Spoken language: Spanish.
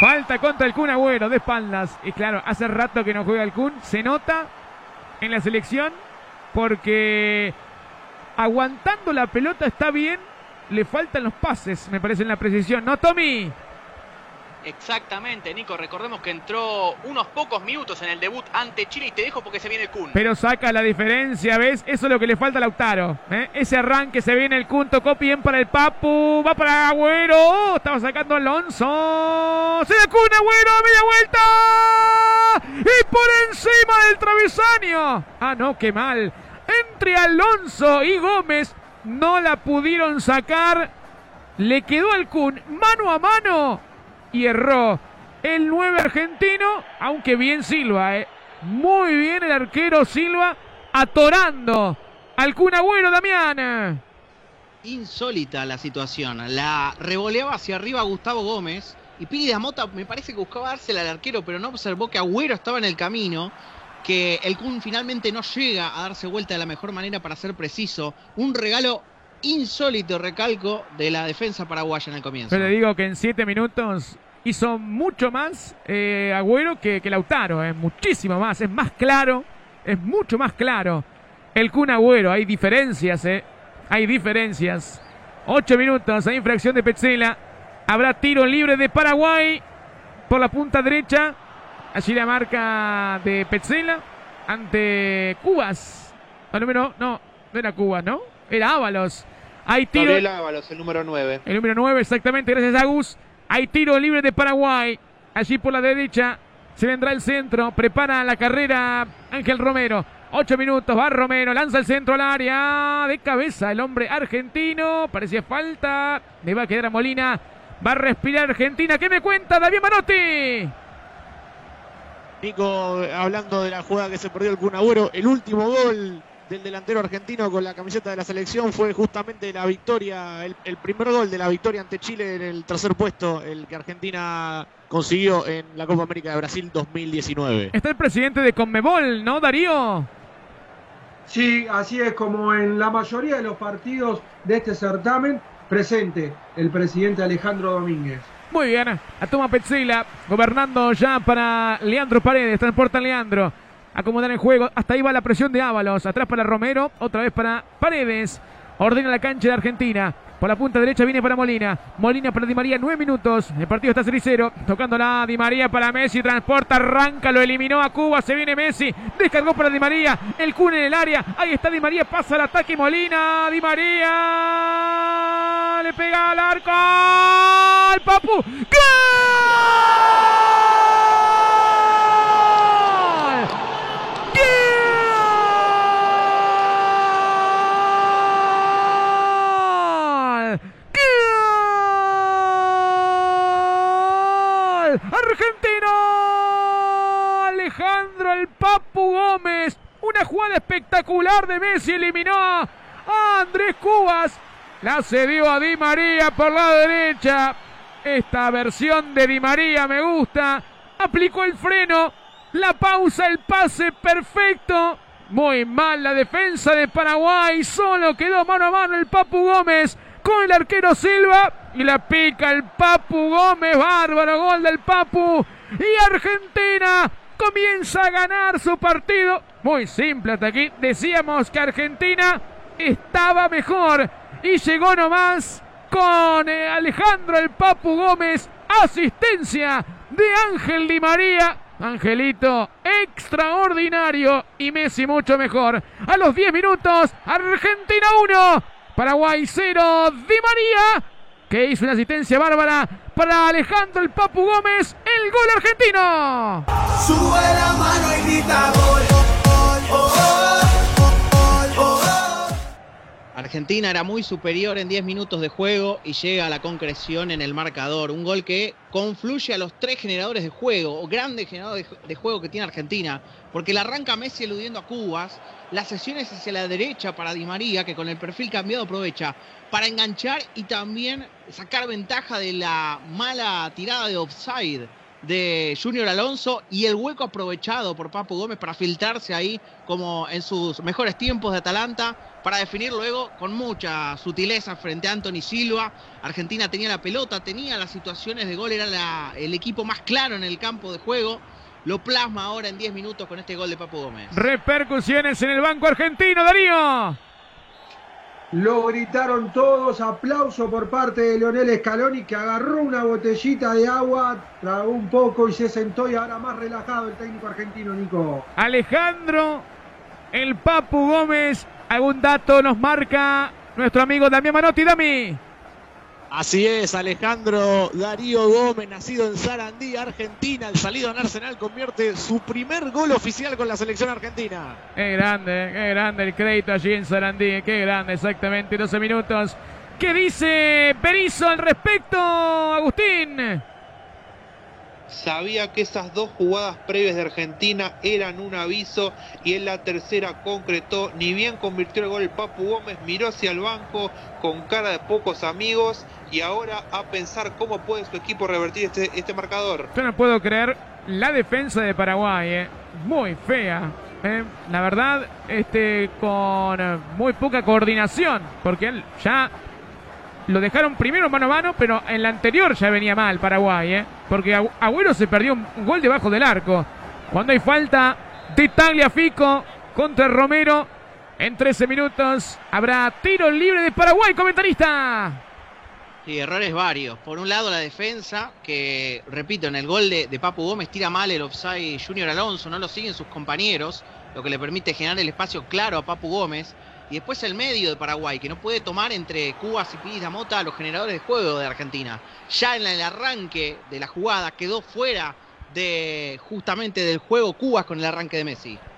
Falta contra el Kun Agüero de espaldas. Y claro, hace rato que no juega el Kun. Se nota en la selección porque aguantando la pelota está bien. Le faltan los pases, me parece, en la precisión. ¿No, Tommy? Exactamente, Nico. Recordemos que entró unos pocos minutos en el debut ante Chile y te dejo porque se viene el Kun. Pero saca la diferencia, ¿ves? Eso es lo que le falta a Lautaro. ¿eh? Ese arranque se viene el Kun, tocó bien para el Papu, va para Agüero. Oh, estaba sacando Alonso. Se da Kun, Agüero, media vuelta. Y por encima del travesaño. Ah, no, qué mal. Entre Alonso y Gómez no la pudieron sacar. Le quedó al Kun mano a mano y erró el 9 argentino, aunque bien Silva, eh. muy bien el arquero Silva, atorando al Kun Agüero, Damián. Insólita la situación, la revoleaba hacia arriba Gustavo Gómez y Piri Mota me parece que buscaba dársela al arquero, pero no observó que Agüero estaba en el camino, que el Kun finalmente no llega a darse vuelta de la mejor manera para ser preciso. Un regalo insólito, recalco, de la defensa paraguaya en el comienzo. Yo le digo que en siete minutos hizo mucho más eh, Agüero que, que Lautaro, es muchísimo más, es más claro, es mucho más claro. El Kun Agüero, hay diferencias, eh, hay diferencias. Ocho minutos, hay infracción de Petzela. Habrá tiro libre de Paraguay por la punta derecha. Allí la marca de Petzela ante Cubas. El número, no, no era Cubas, ¿no? Era Ábalos. Hay tiro. Gabriel Ábalos, el número 9. El número 9, exactamente, gracias a Gus. Hay tiro libre de Paraguay. Allí por la derecha se vendrá el centro. Prepara la carrera Ángel Romero. Ocho minutos, va Romero, lanza el centro al área. De cabeza el hombre argentino. Parecía falta. Le va a quedar a Molina. Va a respirar Argentina. ¿Qué me cuenta David Manotti? Nico, hablando de la jugada que se perdió el Kun Agüero, el último gol del delantero argentino con la camiseta de la selección fue justamente la victoria, el, el, primer gol de la victoria ante Chile en el tercer puesto, el que Argentina consiguió en la Copa América de Brasil 2019. Está el presidente de Conmebol, ¿no, Darío? Sí, así es como en la mayoría de los partidos de este certamen, presente el presidente Alejandro Domínguez. Muy bien, a toma Petzela, gobernando ya para Leandro Paredes, transporta Leandro acomodar el juego. Hasta ahí va la presión de Ábalos. Atrás para Romero. Otra vez para Paredes. Ordena la cancha de Argentina. Por la punta derecha viene para Molina. Molina para Di María, nueve minutos. El partido está 0 Tocándola Di María para Messi. Transporta, arranca, lo eliminó a Cuba. Se viene Messi. Descargó para Di María. El Kun en el área. Ahí está Di María. Pasa el ataque Molina. Di María. Le pega al arco. Al Papu. ¡Gol! Alejandro el Papu Gómez. Una jugada espectacular de Messi. Eliminó a Andrés Cubas. La cedió a Di María por la derecha. Esta versión de Di María me gusta. Aplicó el freno. La pausa, el pase perfecto. Muy mal la defensa de Paraguay. Solo quedó mano a mano el Papu Gómez con el arquero Silva. Y la pica el Papu Gómez. Bárbaro gol del Papu. Y Argentina comienza a ganar su partido. Muy simple hasta aquí. Decíamos que Argentina estaba mejor. Y llegó nomás con eh, Alejandro el Papu Gómez. Asistencia de Ángel Di María. Angelito extraordinario y Messi mucho mejor. A los 10 minutos, Argentina 1, Paraguay 0, Di María, que hizo una asistencia bárbara para Alejandro el Papu Gómez, el gol argentino. Sube la mano y grita gol. Argentina era muy superior en 10 minutos de juego y llega a la concreción en el marcador. Un gol que confluye a los tres generadores de juego, o grandes generadores de juego que tiene Argentina, porque la arranca Messi eludiendo a Cubas, las sesiones hacia la derecha para Di María, que con el perfil cambiado aprovecha para enganchar y también sacar ventaja de la mala tirada de offside de Junior Alonso y el hueco aprovechado por Papu Gómez para filtrarse ahí como en sus mejores tiempos de Atalanta para definir luego con mucha sutileza frente a Anthony Silva. Argentina tenía la pelota, tenía las situaciones de gol, era la- el equipo más claro en el campo de juego. Lo plasma ahora en 10 minutos con este gol de Papu Gómez. Repercusiones en el banco argentino, Darío. Lo gritaron todos, aplauso por parte de Leonel Scaloni que agarró una botellita de agua, tragó un poco y se sentó y ahora más relajado el técnico argentino, Nico. Alejandro, el Papu Gómez. ¿Algún dato nos marca nuestro amigo Damián Manotti? Dami. Así es, Alejandro Darío Gómez, nacido en Sarandí, Argentina. El salido en Arsenal convierte su primer gol oficial con la selección argentina. Qué grande, qué grande el crédito allí en Sarandí. Qué grande, exactamente, 12 minutos. ¿Qué dice Berizzo al respecto, Agustín? Sabía que esas dos jugadas previas de Argentina eran un aviso y en la tercera concretó. Ni bien convirtió el gol el Papu Gómez, miró hacia el banco con cara de pocos amigos y ahora a pensar cómo puede su equipo revertir este, este marcador. Yo no puedo creer la defensa de Paraguay, eh. muy fea. eh. La verdad, este, con eh, muy poca coordinación, porque él ya lo dejaron primero mano a mano, pero en la anterior ya venía mal Paraguay, eh. porque Agüero se perdió un gol debajo del arco. Cuando hay falta de Tagliafico contra Romero, en 13 minutos habrá tiro libre de Paraguay, comentarista. Sí, errores varios. Por un lado la defensa, que repito, en el gol de, de Papu Gómez tira mal el offside Junior Alonso, no lo siguen sus compañeros, lo que le permite generar el espacio claro a Papu Gómez. Y después el medio de Paraguay, que no puede tomar entre Cubas y Piris Mota a los generadores de juego de Argentina. Ya en el arranque de la jugada quedó fuera de justamente del juego Cubas con el arranque de Messi.